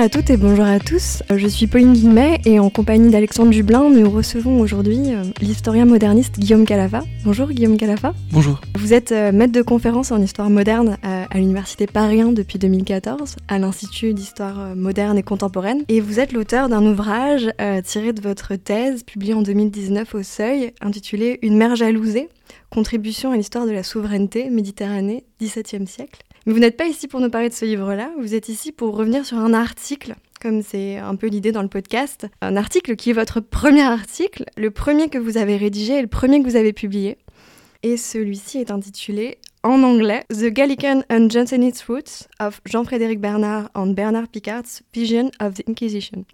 à toutes et bonjour à tous. Euh, je suis Pauline Guillemet et en compagnie d'Alexandre Dublin, nous recevons aujourd'hui euh, l'historien moderniste Guillaume Calafa. Bonjour Guillaume Calafa. Bonjour. Vous êtes euh, maître de conférence en histoire moderne à l'Université Paris 1 depuis 2014, à l'Institut d'histoire moderne et contemporaine. Et vous êtes l'auteur d'un ouvrage tiré de votre thèse publié en 2019 au Seuil, intitulé Une mer jalousée, contribution à l'histoire de la souveraineté Méditerranée, 17e siècle. Mais vous n'êtes pas ici pour nous parler de ce livre-là, vous êtes ici pour revenir sur un article, comme c'est un peu l'idée dans le podcast. Un article qui est votre premier article, le premier que vous avez rédigé et le premier que vous avez publié. Et celui-ci est intitulé en anglais The Gallican and Jansenist Roots of Jean-Frédéric Bernard and Bernard Picard's Vision of the Inquisition.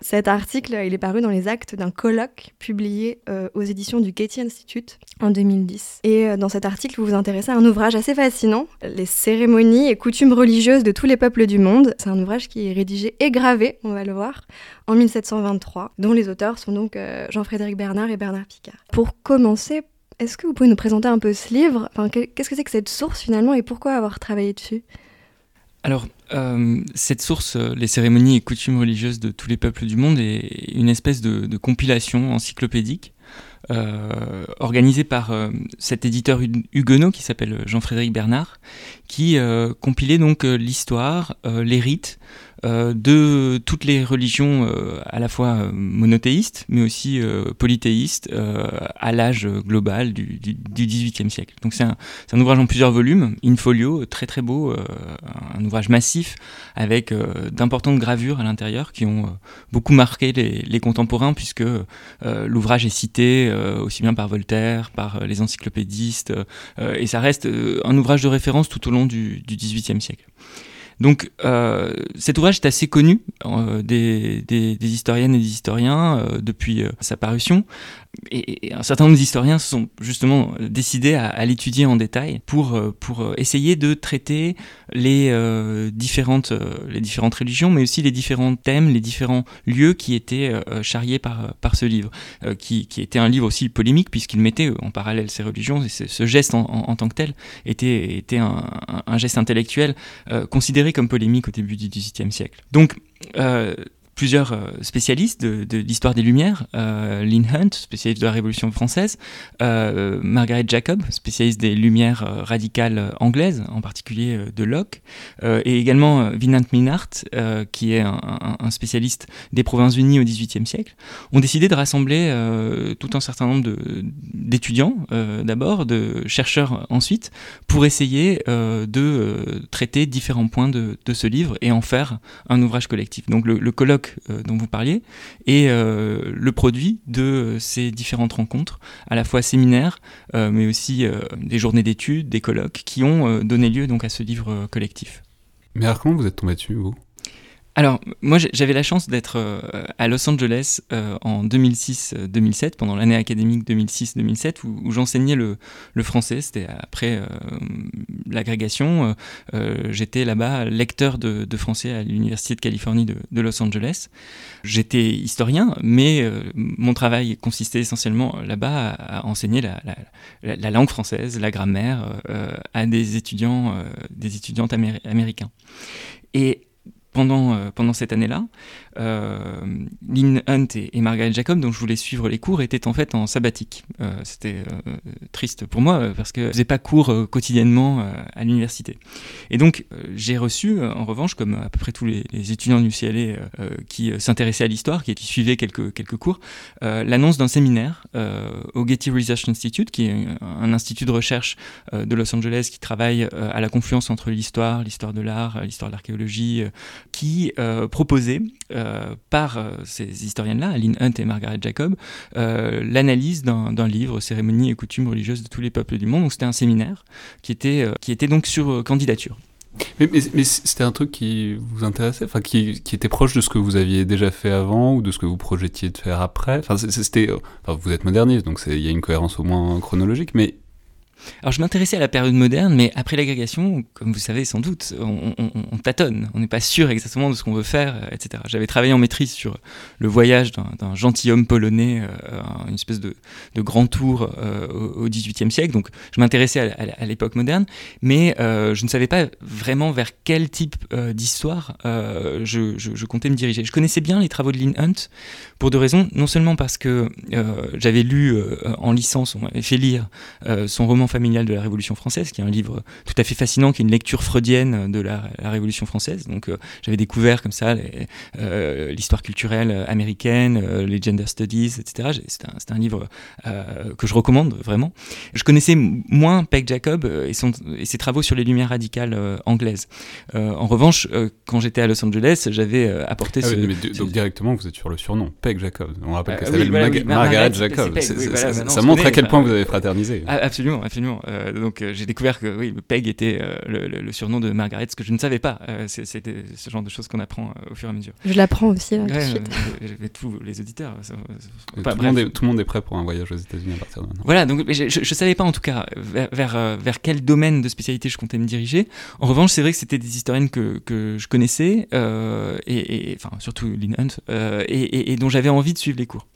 Cet article, il est paru dans les actes d'un colloque publié euh, aux éditions du Getty Institute en 2010. Et euh, dans cet article, vous vous intéressez à un ouvrage assez fascinant, les cérémonies et coutumes religieuses de tous les peuples du monde. C'est un ouvrage qui est rédigé et gravé, on va le voir, en 1723, dont les auteurs sont donc euh, Jean-Frédéric Bernard et Bernard Picard. Pour commencer, est-ce que vous pouvez nous présenter un peu ce livre? Qu'est-ce que c'est que cette source finalement et pourquoi avoir travaillé dessus? Alors, euh, cette source, euh, les cérémonies et coutumes religieuses de tous les peuples du monde, est une espèce de, compilation encyclopédique euh, organisée par cet éditeur huguenot qui s'appelle Jean-Frédéric Bernard, qui compilait donc l'histoire, les rites, de toutes les religions euh, à la fois euh, monothéistes, mais aussi polythéistes, à l'âge global du, du, XVIIIe siècle. Donc c'est un, un, ouvrage en plusieurs volumes, in folio, très très beau, un ouvrage massif avec d'importantes gravures à l'intérieur qui ont beaucoup marqué les, les contemporains, puisque l'ouvrage est cité aussi bien par Voltaire, par les encyclopédistes, et ça reste un ouvrage de référence tout au long du XVIIIe siècle. Donc euh, cet ouvrage est assez connu euh, des, historiennes et des historiens euh, depuis sa parution et, un certain nombre d'historiens se sont justement décidés à, l'étudier en détail pour, euh, pour euh, essayer de traiter les, euh, différentes, les différentes religions, mais aussi les différents thèmes, les différents lieux qui étaient charriés par, par ce livre, qui, qui, était un livre aussi polémique puisqu'il mettait en parallèle ces religions, et ce geste en, tant que tel était, était un, un geste intellectuel considéré comme polémique au début du XVIIIe siècle. Donc, plusieurs euh, spécialistes de, l'histoire des Lumières, euh, Lynn Hunt, spécialiste de la Révolution française, euh, Margaret Jacob, spécialiste des Lumières radicales anglaises, en particulier de Locke, et également Vinant Minart, qui est un, spécialiste des Provinces-Unies au XVIIIe siècle, ont décidé de rassembler tout un certain nombre d'étudiants d'abord, de chercheurs ensuite, pour essayer de traiter différents points de, ce livre et en faire un ouvrage collectif. Donc le colloque euh, dont vous parliez et euh, le produit de ces différentes rencontres, à la fois séminaires, euh, mais aussi des journées d'études, des colloques, qui ont donné lieu donc à ce livre collectif. Mais alors comment vous êtes tombé dessus, vous? Alors, moi, j'avais la chance d'être euh, à Los Angeles euh, en 2006-2007, pendant l'année académique 2006-2007, où, j'enseignais le, français. C'était après euh, l'agrégation. J'étais là-bas lecteur de, français à l'Université de Californie de, Los Angeles. J'étais historien, mais mon travail consistait essentiellement là-bas à, enseigner la, la, langue française, la grammaire, à des étudiants, des étudiantes américains. Et pendant, euh, pendant cette année-là, euh, Lynn Hunt et, Margaret Jacob, dont je voulais suivre les cours, étaient en fait en sabbatique. Euh, c'était triste pour moi parce que je faisais pas cours quotidiennement à l'université. Et donc j'ai reçu, en revanche, comme à peu près tous les, étudiants du CLA qui s'intéressaient à l'histoire, qui, suivaient quelques, quelques cours, l'annonce d'un séminaire au Getty Research Institute, qui est un institut de recherche de Los Angeles qui travaille à la confluence entre l'histoire, l'histoire de l'art, l'histoire de l'archéologie, qui euh, proposait euh, par euh, ces historiennes-là, Lynn Hunt et Margaret Jacob, l'analyse d'un livre, Cérémonies et coutumes religieuses de tous les peuples du monde. Donc c'était un séminaire qui était, qui était donc sur candidature. Mais, c'était un truc qui vous intéressait, enfin qui, qui, était proche de ce que vous aviez déjà fait avant ou de ce que vous projetiez de faire après? Enfin, c'était, vous êtes moderniste, donc il y a une cohérence au moins chronologique, mais Alors je m'intéressais à la période moderne, mais après l'agrégation, comme vous savez sans doute, on, tâtonne, on n'est pas sûr exactement de ce qu'on veut faire, euh, etc. J'avais travaillé en maîtrise sur le voyage d'un gentilhomme polonais, euh, une espèce de, grand tour euh, au XVIIIe siècle, donc je m'intéressais à, l'époque moderne, mais je ne savais pas vraiment vers quel type d'histoire je, comptais me diriger. Je connaissais bien les travaux de Lynn Hunt pour deux raisons, non seulement parce que j'avais lu en licence, on m'avait fait lire son roman familial de la Révolution française, qui est un livre tout à fait fascinant, qui est une lecture freudienne de la, Révolution française. Donc euh, j'avais découvert comme ça euh, l'histoire culturelle américaine, euh, les gender studies, etc. C'est un, un, livre que je recommande vraiment. Je connaissais moins Peg Jacob et, son, et, ses travaux sur les lumières radicales anglaises. en revanche, quand j'étais à Los Angeles, j'avais apporté ah ce, Donc directement, vous êtes sur le surnom, Peg Jacob. On rappelle que ça s'appelle Margaret Jacob. ça, montre à quel point vous avez fraternisé. Ah, absolument, absolument. donc j'ai découvert que oui, Peg était le, surnom de Margaret, ce que je ne savais pas. C'était ce genre de choses qu'on apprend au fur et à mesure. Je l'apprends aussi là, tout tous les auditeurs. tout, le monde est, tout, le monde est, prêt pour un voyage aux États-Unis à partir de maintenant. Voilà, donc je ne savais pas en tout cas vers, vers, vers, quel domaine de spécialité je comptais me diriger. En revanche, c'est vrai que c'était des historiennes que, que je connaissais, et, enfin surtout Lynn Hunt, et, et dont j'avais envie de suivre les cours.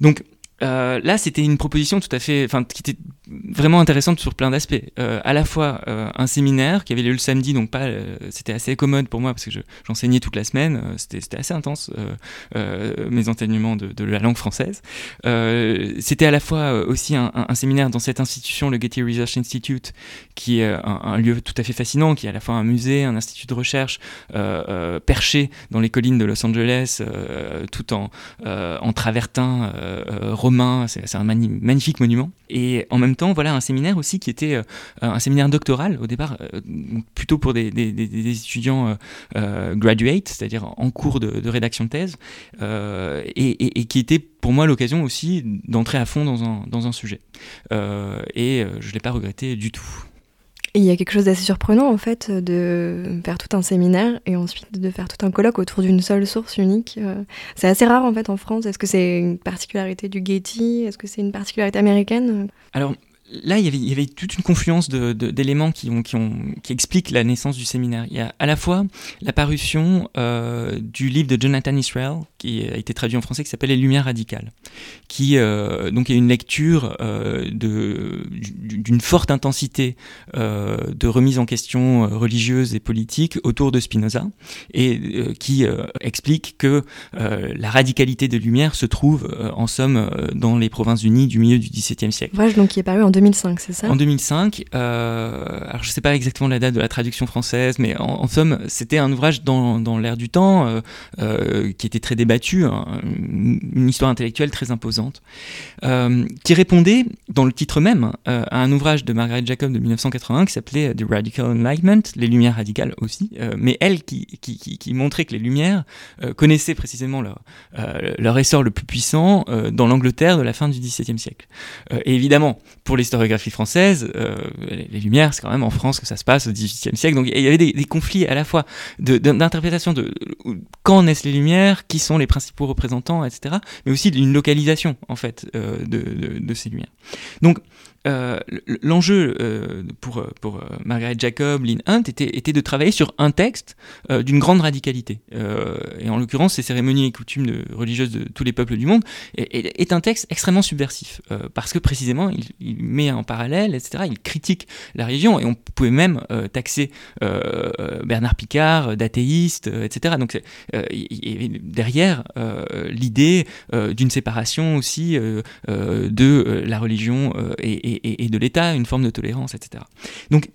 Donc euh, là, c'était une proposition tout à fait, enfin, qui était vraiment intéressante sur plein d'aspects. Euh, à la fois euh, un séminaire qui avait lieu le samedi, donc pas, c'était assez commode pour moi parce que j'enseignais toute la semaine. c'était assez intense mes enseignements de, la langue française. c'était à la fois aussi un, séminaire dans cette institution, le Getty Research Institute, qui est un, lieu tout à fait fascinant, qui est à la fois un musée, un institut de recherche perché dans les collines de Los Angeles, tout en en travertin c'est un magnifique monument. Et en même temps, voilà un séminaire aussi qui était euh, un séminaire doctoral au départ, euh, plutôt pour des, étudiants euh, graduate, c'est-à-dire en cours de, rédaction de thèse, et, qui était pour moi l'occasion aussi d'entrer à fond dans un, dans un sujet. et je ne l'ai pas regretté du tout il y a quelque chose d'assez surprenant en fait de faire tout un séminaire et ensuite de faire tout un colloque autour d'une seule source unique. Euh, c'est assez rare en fait en France. Est-ce que c'est une particularité du Getty? Est-ce que c'est une particularité américaine? Là, il y, avait, toute une confluence d'éléments qui, expliquent la naissance du séminaire. Il y a à la fois la parution euh, du livre de Jonathan Israel, qui a été traduit en français, qui s'appelle Les Lumières radicales, qui euh, donc est une lecture euh, d'une forte intensité de remise en question religieuse et politique autour de Spinoza, et qui explique que la radicalité des Lumières se trouve en somme dans les provinces unies du milieu du XVIIe siècle. Ouvrage donc qui est paru en 2005, c'est ça? En 2005. Euh, alors je ne sais pas exactement la date de la traduction française, mais en, somme, c'était un ouvrage dans, dans l'air du temps, euh, euh, qui était très débattu, hein, une histoire intellectuelle très imposante, qui répondait, dans le titre même, à un ouvrage de Margaret Jacob de 1981 qui s'appelait The Radical Enlightenment, les Lumières radicales aussi, mais elle qui, montrait que les Lumières connaissaient précisément leur, leur essor le plus puissant dans l'Angleterre de la fin du XVIIe siècle. et évidemment, pour l'historiographie française, euh, les Lumières, c'est quand même en France que ça se passe au XVIIIe siècle. Donc il y avait des, conflits à la fois d'interprétation de, quand naissent les Lumières, qui sont les principaux représentants, etc., mais aussi d'une localisation en fait euh, de, de, ces Lumières. Donc euh, l'enjeu euh, pour, euh, Margaret Jacob, Lynn Hunt, était, de travailler sur un texte d'une grande radicalité. et en l'occurrence, ces cérémonies et coutumes religieuses de tous les peuples du monde est, est un texte extrêmement subversif, parce que précisément, il, met en parallèle, etc., il critique la religion, et on pouvait même taxer Bernard Picard d'athéiste, etc. Donc il y avait derrière l'idée d'une séparation aussi de la religion et et, de l'État, une forme de tolérance, etc. Donc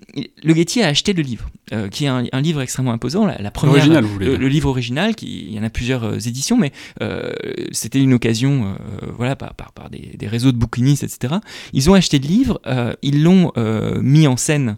le Getty a acheté le livre, euh, qui est un, livre extrêmement imposant. La, première, le, livre original, qui, il y en a plusieurs euh, éditions, mais euh, c'était une occasion, voilà, par, par, des, des, réseaux de bouquinistes, etc. Ils ont acheté le livre, ils l'ont mis en scène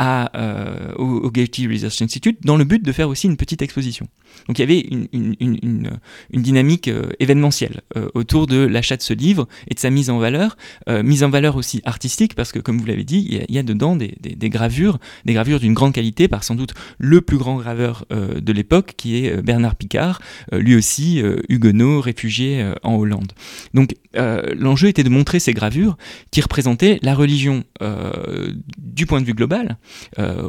euh, au, Getty Research Institute dans le but de faire aussi une petite exposition. Donc il y avait une, dynamique euh, événementielle euh, autour de l'achat de ce livre et de sa mise en valeur, mise en valeur aussi artistique parce que comme vous l'avez dit, il y, a, dedans des, des, gravures, des gravures d'une grande qualité par sans doute le plus grand graveur de l'époque qui est Bernard Picard, lui aussi huguenot, réfugié en Hollande. Donc l'enjeu était de montrer ces gravures qui représentaient la religion du point de vue global,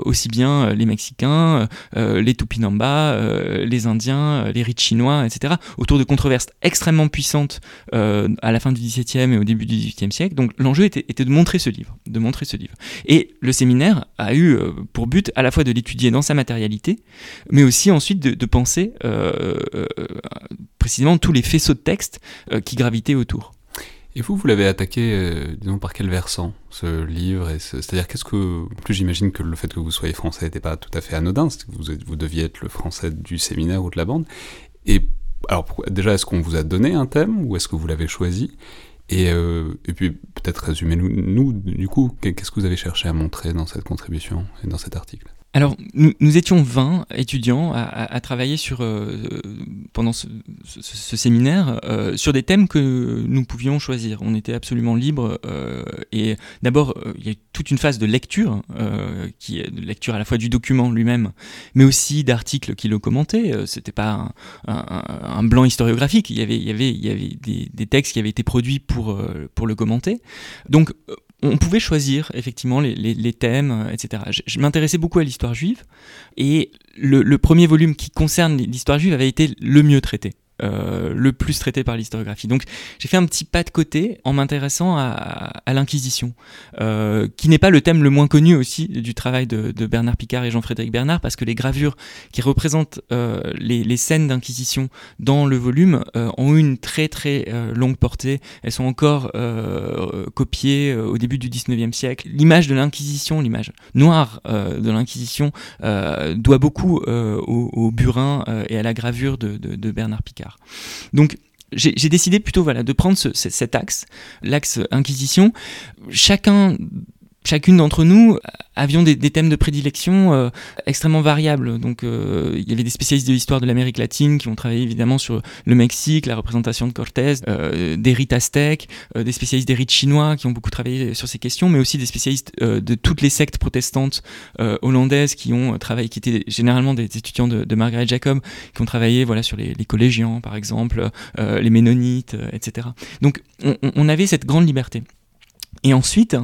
aussi bien les Mexicains, euh, les Tupinamba, euh, les Indiens, les rites chinois, etc., autour de controverses extrêmement puissantes à la fin du XVIIe et au début du XVIIIe siècle. Donc l'enjeu était, de montrer ce livre, de montrer ce livre. Et le séminaire a eu pour but à la fois de l'étudier dans sa matérialité, mais aussi ensuite de, penser précisément tous les faisceaux de textes qui gravitaient autour. Et vous, vous l'avez attaqué, euh, disons, par quel versant, ce livre C'est-à-dire, qu'est-ce que... plus, j'imagine que le fait que vous soyez français n'était pas tout à fait anodin, que vous, vous deviez être le français du séminaire ou de la bande. Et alors, déjà, est-ce qu'on vous a donné un thème, ou est-ce que vous l'avez choisi? Et, euh, et puis, peut-être résumez-nous, nous, du coup, qu'est-ce que vous avez cherché à montrer dans cette contribution et dans cet article? Alors, nous, étions 20 étudiants à, travailler sur, euh, pendant ce, séminaire euh, sur des thèmes que nous pouvions choisir. On était absolument libres. Euh, et d'abord, il y a toute une phase de lecture, qui est de lecture à la fois du document lui-même, mais aussi d'articles qui le commentaient. C'était pas un, blanc historiographique. Il y avait, il y avait, il y avait des, des textes qui avaient été produits pour, pour le commenter. Donc, on pouvait choisir effectivement les, thèmes, euh, etc. Je, m'intéressais beaucoup à l'histoire juive et le, premier volume qui concerne l'histoire juive avait été le mieux traité. Euh, le plus traité par l'historiographie. Donc j'ai fait un petit pas de côté en m'intéressant à, l'Inquisition, euh, qui n'est pas le thème le moins connu aussi du travail de, Bernard Picard et Jean-Frédéric Bernard, parce que les gravures qui représentent euh, les, scènes d'Inquisition dans le volume ont une très très longue portée. Elles sont encore copiées au début du 19e siècle. L'image de l'Inquisition, l'image noire de l'Inquisition, doit beaucoup au, burin et à la gravure de Bernard Picard. Donc j'ai décidé plutôt de prendre cet axe, l'axe Inquisition. Chacun chacune d'entre nous avions des, thèmes de prédilection euh, extrêmement variables. Donc, euh, il y avait des spécialistes de l'histoire de l'Amérique latine qui ont travaillé évidemment sur le Mexique, la représentation de Cortés, euh, des rites aztèques, des spécialistes des rites chinois qui ont beaucoup travaillé sur ces questions, mais aussi des spécialistes de toutes les sectes protestantes hollandaises qui ont travaillé, qui étaient généralement des étudiants de, Margaret Jacob, qui ont travaillé voilà sur les, collégiens par exemple, les ménonites, etc. Donc, on avait cette grande liberté. Et ensuite,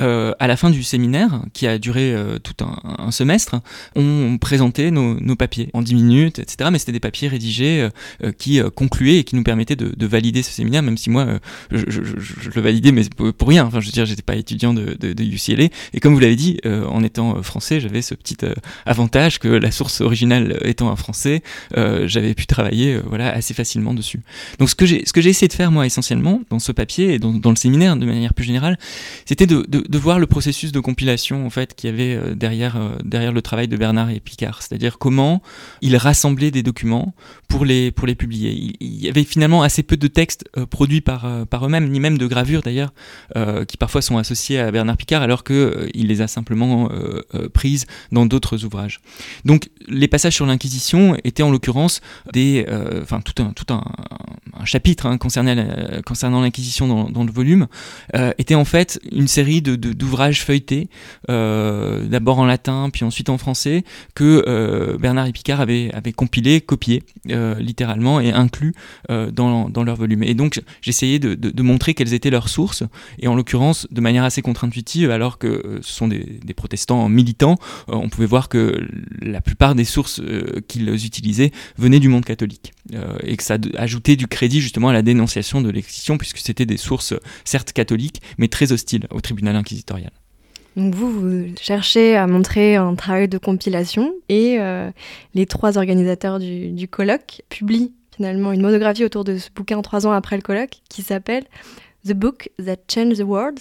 euh, à la fin du séminaire, qui a duré euh, tout un, semestre, on présentait nos, papiers en 10 minutes, etc. Mais c'était des papiers rédigés euh, qui concluaient et qui nous permettaient de, valider ce séminaire, même si moi, je, le validais, mais pour rien. Enfin, je veux dire, j'étais pas étudiant de, UCLA. Et comme vous l'avez dit, en étant français, j'avais ce petit avantage que la source originale étant un français, j'avais pu travailler voilà, assez facilement dessus. Donc, ce que j'ai essayé de faire, moi, essentiellement, dans ce papier et dans le séminaire, de manière plus générale, c'était de, de, voir le processus de compilation en fait qu'il y avait euh, derrière, euh, derrière le travail de Bernard et Picard, c'est-à-dire comment ils rassemblaient des documents pour les, pour les publier. Il, y avait finalement assez peu de textes euh, produits par, par eux-mêmes, ni même de gravures d'ailleurs, qui parfois sont associés à Bernard Picard alors qu'il les a simplement prises dans d'autres ouvrages. Donc les passages sur l'Inquisition étaient en l'occurrence des, enfin tout un, tout un, un chapitre hein, concernant l'Inquisition dans, dans, le volume, était en fait une série de, d'ouvrages feuilletés, euh, d'abord en latin, puis ensuite en français, que euh, Bernard et Picard avaient, avaient compilé, copié euh, littéralement et inclus dans, dans, leur volume. Et donc j'essayais de, de, montrer quelles étaient leurs sources, et en l'occurrence de manière assez contre-intuitive, alors que ce sont des, des protestants militants, on pouvait voir que la plupart des sources qu'ils utilisaient venaient du monde catholique, et que ça ajoutait du crédit justement à la dénonciation de l'excision, puisque c'était des sources certes catholiques, mais très hostile au tribunal inquisitorial. Donc vous, vous cherchez à montrer un travail de compilation et euh, les trois organisateurs du, colloque publient finalement une monographie autour de ce bouquin trois ans après le colloque qui s'appelle The Book That Changed the World,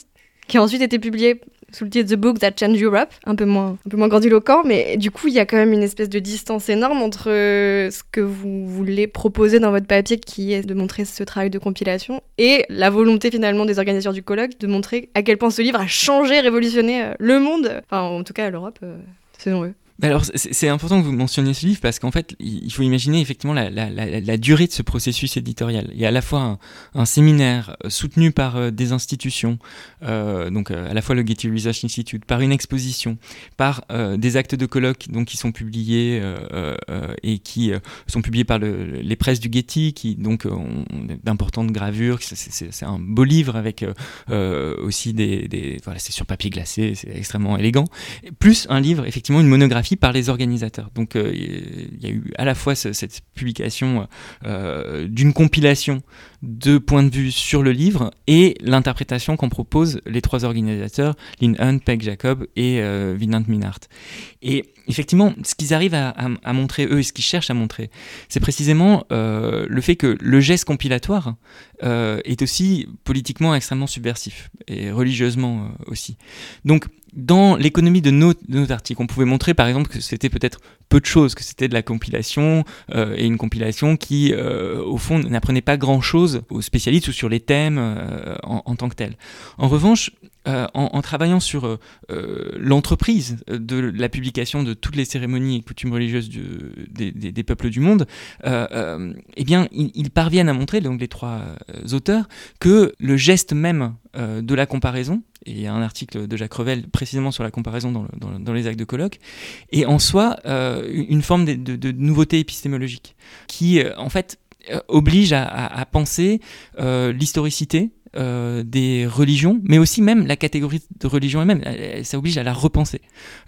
qui a ensuite été publié sous le titre The Book That Changed Europe, un peu moins, un peu moins grandiloquent, mais du coup, il y a quand même une espèce de distance énorme entre ce que vous voulez proposer dans votre papier, qui est de montrer ce travail de compilation, et la volonté finalement des organisateurs du colloque de montrer à quel point ce livre a changé, révolutionné le monde, enfin en tout cas l'Europe, selon eux. Alors, c'est important que vous mentionniez ce livre parce qu'en fait, il faut imaginer effectivement la, durée de ce processus éditorial. Il y a à la fois un, séminaire euh, soutenu par euh, des institutions, euh, donc à la fois le Getty Research Institute, par une exposition, par des actes de colloque donc, qui sont publiés et qui sont publiés par le, les presses du Getty, qui donc ont d'importantes gravures. C'est un beau livre avec aussi des, des voilà, c'est sur papier glacé, c'est extrêmement élégant. Plus un livre, effectivement, une monographie par les organisateurs. Donc euh, il y a eu à la fois cette publication euh, d'une compilation de points de vue sur le livre et l'interprétation qu'en proposent les trois organisateurs, Lynn Hunt, Peg Jacob et euh, Vinant. Et effectivement, ce qu'ils arrivent à, montrer, eux, et ce qu'ils cherchent à montrer, c'est précisément le fait que le geste compilatoire est aussi politiquement extrêmement subversif, et religieusement aussi. Donc, dans l'économie de nos, articles, on pouvait montrer par exemple que c'était peut-être peu de choses, que c'était de la compilation euh, et une compilation qui, euh, au fond, n'apprenait pas grand-chose aux spécialistes ou sur les thèmes euh, en, tant que tels. En revanche, en, travaillant sur l'entreprise de la publication de toutes les cérémonies et coutumes religieuses des, peuples du monde, eh bien, ils, parviennent à montrer, donc les trois auteurs, que le geste même de la comparaison, et il y a un article de Jacques Revel précisément sur la comparaison dans, dans, les actes de colloque, et en soi une forme de, nouveauté épistémologique qui euh, en fait euh, oblige à, penser l'historicité des religions, mais aussi même la catégorie de religion elle-même. Ça oblige à la repenser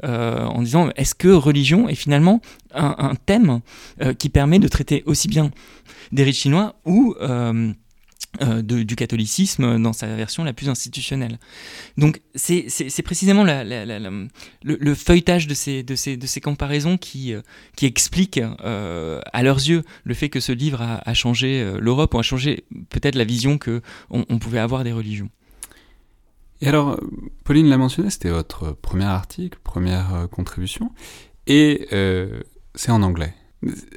en disant est-ce que religion est finalement un thème qui permet de traiter aussi bien des rites chinois ou euh, du catholicisme dans sa version la plus institutionnelle. Donc c'est précisément le, feuilletage de ces, de ces, de ces comparaisons qui, euh, qui explique euh, à leurs yeux le fait que ce livre a, changé l'Europe ou a changé peut-être la vision qu'on on pouvait avoir des religions. Et alors, Pauline l'a mentionné, c'était votre premier article, première contribution, et c'est en anglais.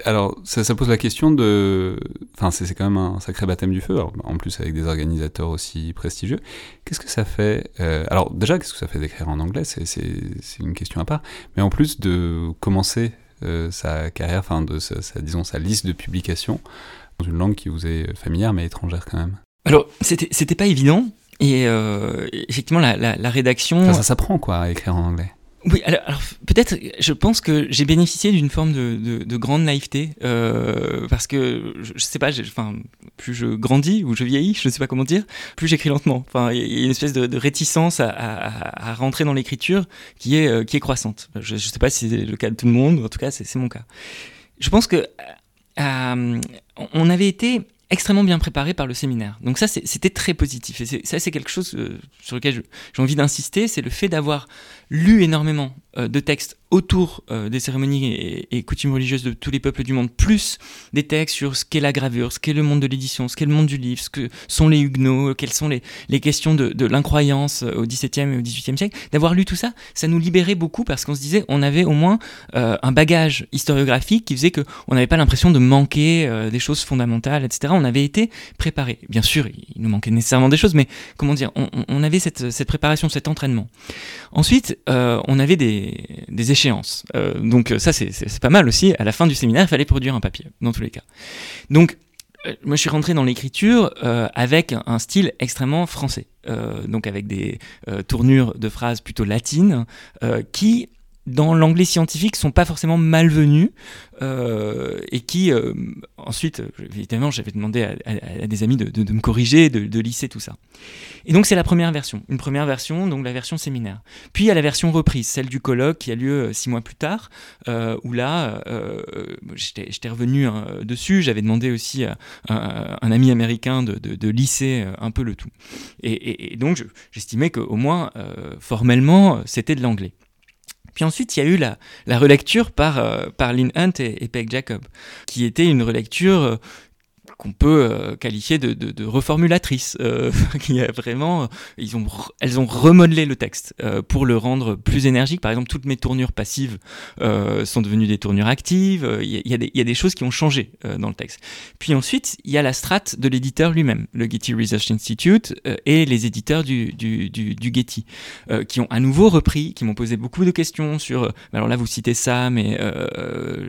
Alors, ça, pose la question de. Enfin, c'est quand même un sacré baptême du feu, en plus avec des organisateurs aussi prestigieux. Qu'est-ce que ça fait euh, Alors, déjà, qu'est-ce que ça fait d'écrire en anglais? C'est une question à part. Mais en plus de commencer euh, sa carrière, enfin, de sa, disons, sa liste de publications dans une langue qui vous est familière mais étrangère quand même. Alors, c'était pas évident. Et euh, effectivement, la, la rédaction. Enfin, ça s'apprend, quoi, à écrire en anglais. Oui, alors, peut-être, je pense que j'ai bénéficié d'une forme de, de, de, grande naïveté euh, parce que je, je sais pas, enfin, plus je grandis ou je vieillis, je ne sais pas comment dire, plus j'écris lentement. Enfin, il y a une espèce de, réticence à, rentrer dans l'écriture qui est euh, qui est croissante. Je ne sais pas si c'est le cas de tout le monde, en tout cas, c'est mon cas. Je pense que euh, on avait été extrêmement bien préparé par le séminaire. Donc ça, c'était très positif. Et ça, c'est quelque chose sur lequel j'ai envie d'insister, c'est le fait d'avoir lu énormément euh, de textes autour euh, des cérémonies et, coutumes religieuses de tous les peuples du monde, plus des textes sur ce qu'est la gravure, ce qu'est le monde de l'édition, ce qu'est le monde du livre, ce que sont les huguenots, quelles sont les, questions de, l'incroyance au XVIIe et au XVIIIe siècle. D'avoir lu tout ça, ça nous libérait beaucoup parce qu'on se disait on avait au moins un bagage historiographique qui faisait qu'on n'avait pas l'impression de manquer des choses fondamentales, etc. On avait été préparé. Bien sûr, il nous manquait nécessairement des choses, mais comment dire, on, avait cette préparation, cet entraînement. Ensuite, euh, on avait des, échéances. Euh, donc ça, c'est pas mal aussi. À la fin du séminaire, il fallait produire un papier, dans tous les cas. Donc, euh, moi, je suis rentré dans l'écriture avec un style extrêmement français, donc avec des tournures de phrases plutôt latines, qui dans l'anglais scientifique sont pas forcément malvenus euh, et qui euh, ensuite évidemment j'avais demandé à, des amis de, me corriger de, de, lisser tout ça. Et donc c'est la première version. Une première version donc la version séminaire. Puis il y a la version reprise celle du colloque qui a lieu euh, six mois plus tard où là j'étais revenu hein, dessus. J'avais demandé aussi à, un ami américain de, lisser un peu le tout. Et donc j'estimais qu'au moins formellement c'était de l'anglais puis ensuite, il y a eu la, relecture par, euh, par Lynn Hunt et, et, Peg Jacob, qui était une relecture euh, qu'on peut qualifier de, de, reformulatrices, qui a vraiment, ils ont, elles ont remodelé le texte pour le rendre plus énergique. Par exemple, toutes mes tournures passives sont devenues des tournures actives. Il y, y, y, a des choses qui ont changé dans le texte. Puis ensuite, il y a la strate de l'éditeur lui-même, le Getty Research Institute et les éditeurs du, du, du, du Getty, qui ont à nouveau repris, qui m'ont posé beaucoup de questions sur. Alors là, vous citez ça, mais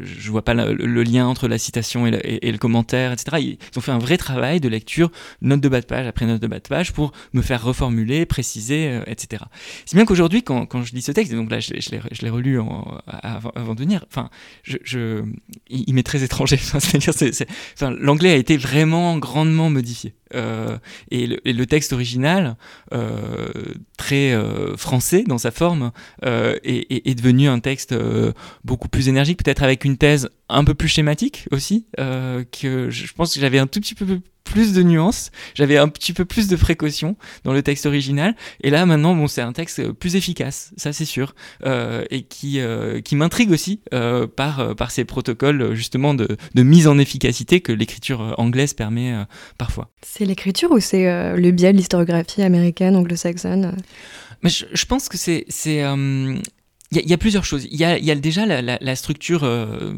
je vois pas le, lien entre la citation et le, et, le, commentaire, etc. Ils ont fait un vrai travail de lecture, note de bas de page après note de bas de page, pour me faire reformuler, préciser, euh, etc. C'est bien qu'aujourd'hui, quand, je lis ce texte, et donc là, je, je l'ai relu avant, de venir, enfin, je, je, il, m'est très étranger. L'anglais a été vraiment grandement modifié. Euh, et, le, texte original, euh, très français dans sa forme, est, devenu un texte beaucoup plus énergique, peut-être avec une thèse un peu plus schématique aussi, que je pense que j'avais un tout petit peu plus de nuances, j'avais un petit peu plus de précautions dans le texte original, et là maintenant bon c'est un texte plus efficace, ça c'est sûr, euh, et qui, euh, qui m'intrigue aussi euh, par, par ces protocoles justement de, de mise en efficacité que l'écriture anglaise permet parfois. C'est l'écriture ou c'est le biais de l'historiographie américaine, anglo-saxonne? Mais je, je, pense que c'est il y, a plusieurs choses. Il y a, déjà la, structure euh,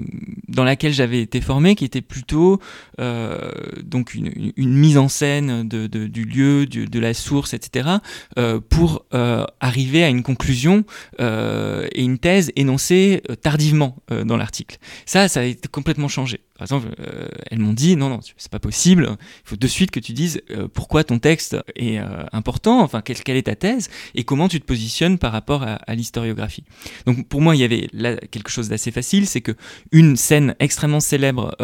dans laquelle j'avais été formé, qui était plutôt euh, donc une, mise en scène du lieu, de la source, etc., euh, pour euh, arriver à une conclusion et une thèse énoncée tardivement dans l'article. Ça, ça a été complètement changé. Par exemple, euh, elles m'ont dit non, non, c'est pas possible. Il faut de suite que tu dises euh, pourquoi ton texte est euh, important, enfin, quelle, est ta thèse et comment tu te positionnes par rapport à, l'historiographie. Donc, pour moi, il y avait là quelque chose d'assez facile, c'est que une scène extrêmement célèbre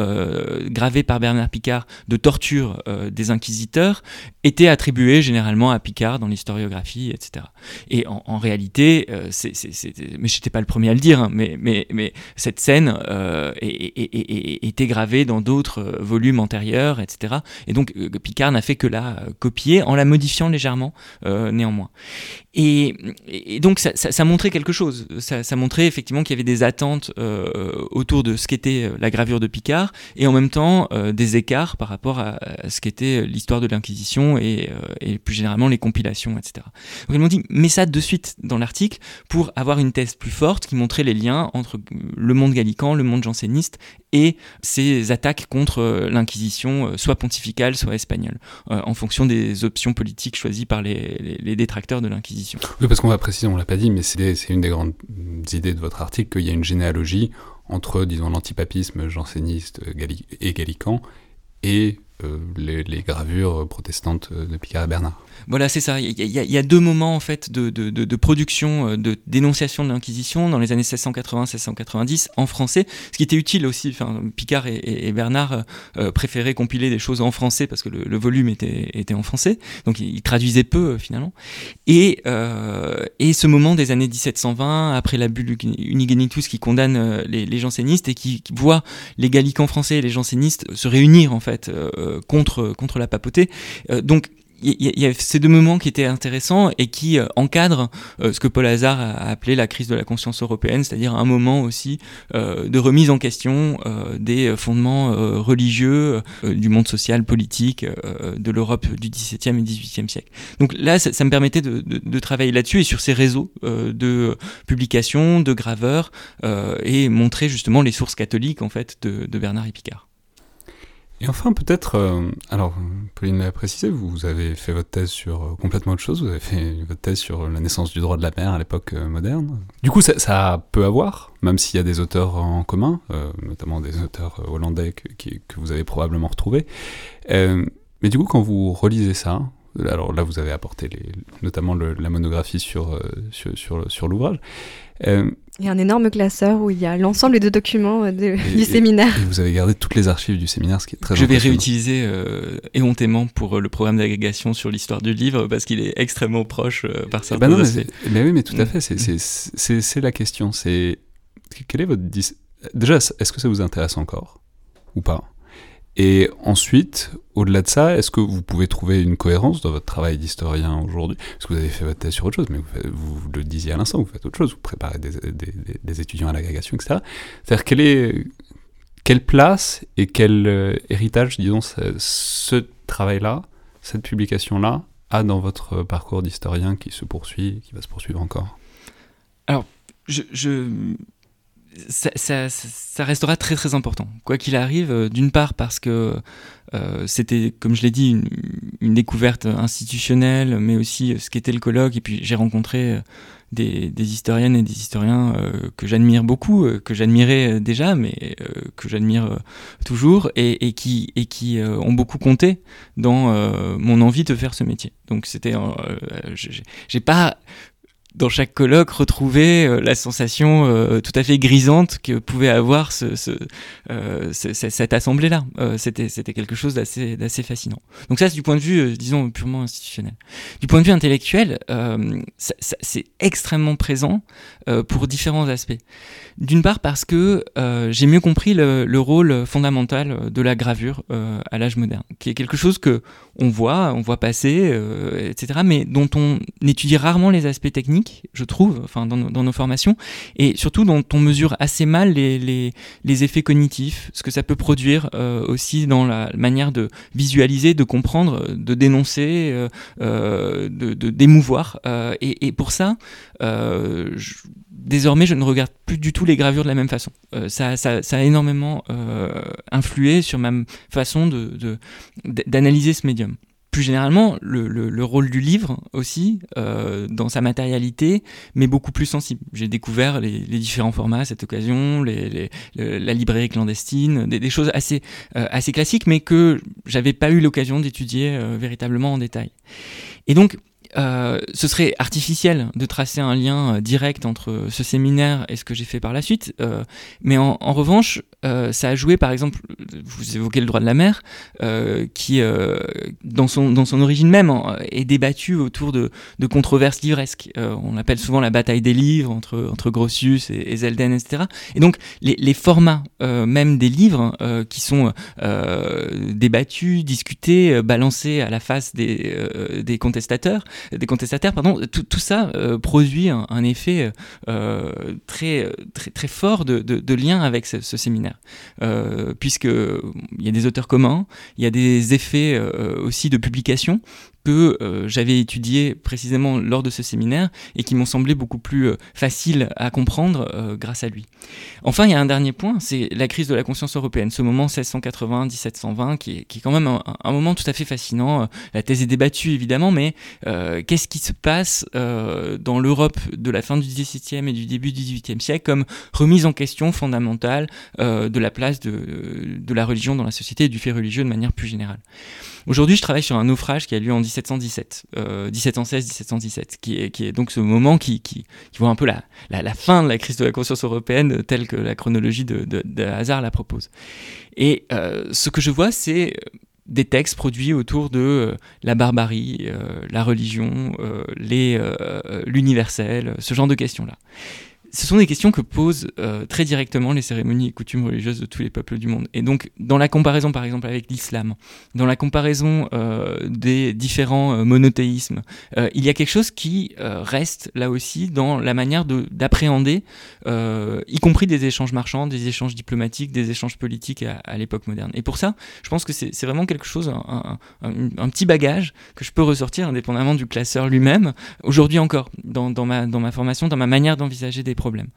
gravée par Bernard Picard de torture des inquisiteurs était attribuée généralement à Picard dans l'historiographie, etc. Et en, réalité, c'est, mais j'étais pas le premier à le dire, hein, mais, mais, mais cette scène gravé dans d'autres euh, volumes antérieurs, etc. Et donc euh, Picard n'a fait que la euh, copier en la modifiant légèrement néanmoins. Et, donc ça, montrait quelque chose. Ça, ça montrait effectivement qu'il y avait des attentes autour de ce qu'était la gravure de Picard et en même temps des écarts par rapport à, ce qu'était l'histoire de l'Inquisition et, et, plus généralement les compilations, etc. Donc ils m'ont dit mets ça de suite dans l'article pour avoir une thèse plus forte qui montrait les liens entre le monde gallican, le monde janséniste et ces attaques contre euh, l'Inquisition, euh, soit pontificale, soit espagnole, euh, en fonction des options politiques choisies par les, détracteurs de l'Inquisition. Oui, parce qu'on va préciser, on l'a pas dit, mais c'est une des grandes idées de votre article qu'il y a une généalogie entre, disons, l'antipapisme janséniste et gallican et les, les, gravures protestantes de Picard et Bernard. Voilà, c'est ça. Il y, a deux moments en fait de, production, euh, de dénonciation de l'Inquisition dans les années 1680-1690 en français, ce qui était utile aussi. Picard et, Bernard euh, euh, préféraient compiler des choses en français parce que le, volume était, en français, donc ils, traduisaient peu finalement. Et, euh, ce moment des années 1720, après la bulle Unigenitus qui condamne les, jansénistes et qui, voit les gallicans français et les jansénistes se réunir en fait contre contre la papauté. donc il y, a ces deux moments qui étaient intéressants et qui euh, encadrent euh, ce que Paul Hazard a appelé la crise de la conscience européenne, c'est-à-dire un moment aussi euh, de remise en question des fondements religieux du monde social, politique de l'Europe du XVIIe et XVIIIe siècle. Donc là, ça me permettait de, de, de travailler là-dessus et sur ces réseaux de publications, de graveurs et montrer justement les sources catholiques en fait de, de Bernard et Picard. Et enfin, peut-être, euh, alors, Pauline l'a précisé, vous avez fait votre thèse sur euh, complètement autre chose, vous avez fait votre thèse sur la naissance du droit de la mer à l'époque euh, moderne. Du coup, ça, peut avoir, même s'il y a des auteurs en commun, notamment des auteurs hollandais que, vous avez probablement retrouvés. mais du coup, quand vous relisez ça, alors là, vous avez apporté notamment la monographie sur, sur l'ouvrage. Il y a un énorme classeur où il y a l'ensemble des documents euh, de, et, du séminaire. Et vous avez gardé toutes les archives du séminaire, ce qui est très Je vais réutiliser euh, éhontément pour euh, le programme d'agrégation sur l'histoire du livre parce qu'il est extrêmement proche euh, par certains ben non, aspects. Mais, mais, oui, mais tout à fait, c'est la question. C'est quel est votre déjà est-ce que ça vous intéresse encore ou pas? Et ensuite, au-delà de ça, est-ce que vous pouvez trouver une cohérence dans votre travail d'historien aujourd'hui? Parce que vous avez fait votre thèse sur autre chose, mais vous, le disiez à l'instant, vous faites autre chose, vous préparez des, étudiants à l'agrégation, etc. C'est-à-dire, quelle place et quel héritage, disons, ce travail-là, cette publication-là, a dans votre parcours d'historien qui se poursuit, qui va se poursuivre encore? Alors, je, ça, restera très très important. Quoi qu'il arrive, euh, d'une part parce que euh, c'était, comme je l'ai dit, une, découverte institutionnelle, mais aussi euh, ce qu'était le colloque. Et puis j'ai rencontré des, historiennes et des historiens que j'admire beaucoup, que j'admirais déjà, mais que j'admire toujours, et, qui, et qui ont beaucoup compté dans mon envie de faire ce métier. Donc c'était, j'ai pas dans chaque colloque retrouver euh, la sensation euh, tout à fait grisante que pouvait avoir euh, cette assemblée-là. c'était, c'était quelque chose d'assez, d'assez fascinant. Donc ça, c'est du point de vue, disons, purement institutionnel. Du point de vue intellectuel, c'est extrêmement présent pour différents aspects. D'une part parce que j'ai mieux compris le, le, rôle fondamental de la gravure à l'âge moderne, qui est quelque chose que on voit, on voit passer, etc., mais dont on étudie rarement les aspects techniques je trouve, enfin, dans, nos formations, et surtout dont on mesure assez mal les, effets cognitifs, ce que ça peut produire euh, aussi dans la manière de visualiser, de comprendre, de dénoncer, euh, euh, de, d'émouvoir. Et, pour ça, désormais, je ne regarde plus du tout les gravures de la même façon. Ça, a énormément influé sur ma façon d'analyser ce médium plus généralement, le, le, rôle du livre aussi, euh, dans sa matérialité, mais beaucoup plus sensible. J'ai découvert les, les, différents formats à cette occasion, les, les, la librairie clandestine, des, des choses assez, euh, assez classiques, mais que j'avais pas eu l'occasion d'étudier euh, véritablement en détail. Et donc, euh, ce serait artificiel de tracer un lien euh, direct entre ce séminaire et ce que j'ai fait par la suite, euh, mais en, en revanche, euh, ça a joué par exemple, vous évoquez le droit de la mer, euh, qui dans, son, dans son origine même est débattu autour de, de controverses livresques. on appelle souvent la bataille des livres entre, entre Grotius et, et Zelden, etc. Et donc les, les formats même des livres qui sont débattus, discutés, balancés à la face des, des contestateurs, des contestataires, pardon, tout, tout ça euh, produit un, effet euh, très, très, très fort de, de, de lien avec ce séminaire. Euh, Puisqu'il y a des auteurs communs, il y a des effets euh, aussi de publication que euh, j'avais étudié précisément lors de ce séminaire et qui m'ont semblé beaucoup plus euh, faciles à comprendre euh, grâce à lui. Enfin, il y a un dernier point, c'est la crise de la conscience européenne, ce moment 1680-1720 qui est, quand même un, moment tout à fait fascinant. La thèse est débattue évidemment, mais qu'est-ce qui se passe dans l'Europe de la fin du XVIIe et du début du XVIIIe siècle comme remise en question fondamentale de la place de la religion dans la société et du fait religieux de manière plus générale? Aujourd'hui, je travaille sur un naufrage qui a lieu en 1717, euh, 1716-1717, qui est, qui est donc ce moment qui, voit un peu la, fin de la crise de la conscience européenne telle que la chronologie de, de, de la propose. Et euh, ce que je vois, c'est des textes produits autour de euh, la barbarie, euh, la religion, euh, euh l'universel, ce genre de questions-là ce sont des questions que posent euh, très directement les cérémonies et coutumes religieuses de tous les peuples du monde. Et donc, dans la comparaison, par exemple, avec l'islam, dans la comparaison euh, des différents euh, monothéismes, il y a quelque chose qui reste là aussi dans la manière d'appréhender, y compris des échanges marchands, des échanges diplomatiques, des échanges politiques à, l'époque moderne. Et pour ça, je pense que c'est vraiment quelque chose, un, petit bagage que je peux ressortir indépendamment du classeur lui-même, aujourd'hui encore, dans ma formation, dans ma manière d'envisager des problèmes.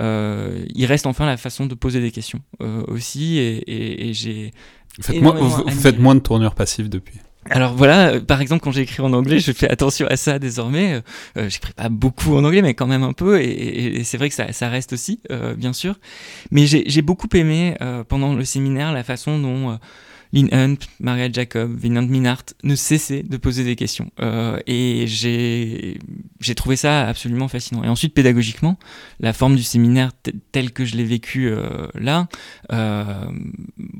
Euh, il reste enfin la façon de poser des questions euh, aussi, et, et, et j'ai. Faites moins, vous faites moins de tournures passives depuis. Alors voilà, euh, par exemple, quand j'écris en anglais, je fais attention à ça désormais. Euh, j'écris pas beaucoup en anglais, mais quand même un peu, et, et, et c'est vrai que ça, ça reste aussi, euh, bien sûr. Mais j'ai beaucoup aimé euh, pendant le séminaire la façon dont Lynn Hunt, Marielle Jacob, Vinand Minart ne cessaient de poser des questions. Euh, et j'ai trouvé ça absolument fascinant. Et ensuite, pédagogiquement, la forme du séminaire telle que je l'ai vécu euh, là, euh,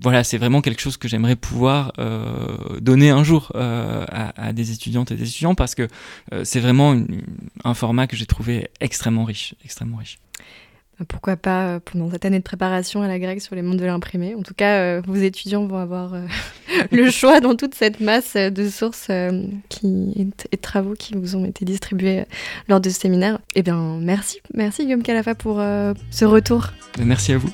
voilà, c'est vraiment quelque chose que j'aimerais pouvoir euh, donner un jour euh, à, à, des étudiantes et des étudiants parce que c'est vraiment une, un format que j'ai trouvé extrêmement riche, extrêmement riche. Pourquoi pas euh, pendant cette année de préparation à la grecque sur les mondes de l'imprimé. En tout cas, euh, vos étudiants vont avoir euh, le choix dans toute cette masse de sources qui, et de travaux qui vous ont été distribués lors de ce séminaire. Eh bien, merci. Merci Guillaume Calafa pour ce retour. Merci à vous.